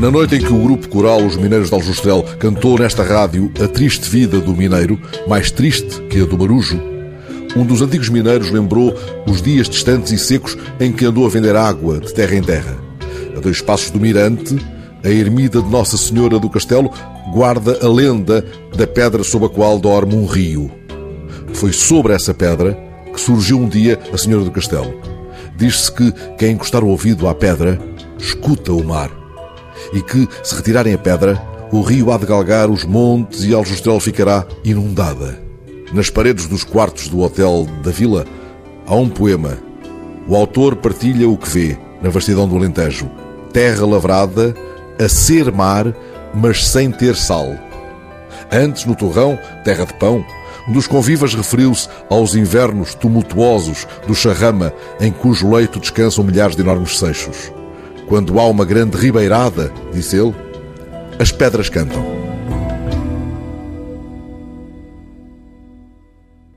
Na noite em que o grupo coral Os Mineiros de Aljustel cantou nesta rádio a triste vida do mineiro, mais triste que a do marujo, um dos antigos mineiros lembrou os dias distantes e secos em que andou a vender água de terra em terra. A dois passos do Mirante, a ermida de Nossa Senhora do Castelo guarda a lenda da pedra sob a qual dorme um rio. Foi sobre essa pedra que surgiu um dia a Senhora do Castelo. Diz-se que quem encostar o ouvido à pedra escuta o mar e que, se retirarem a pedra, o rio há de galgar os montes e Aljustral ficará inundada. Nas paredes dos quartos do hotel da vila há um poema. O autor partilha o que vê na vastidão do Alentejo. Terra lavrada, a ser mar, mas sem ter sal. Antes, no torrão, terra de pão, um dos convivas referiu-se aos invernos tumultuosos do Charrama, em cujo leito descansam milhares de enormes seixos. Quando há uma grande ribeirada, disse ele, as pedras cantam.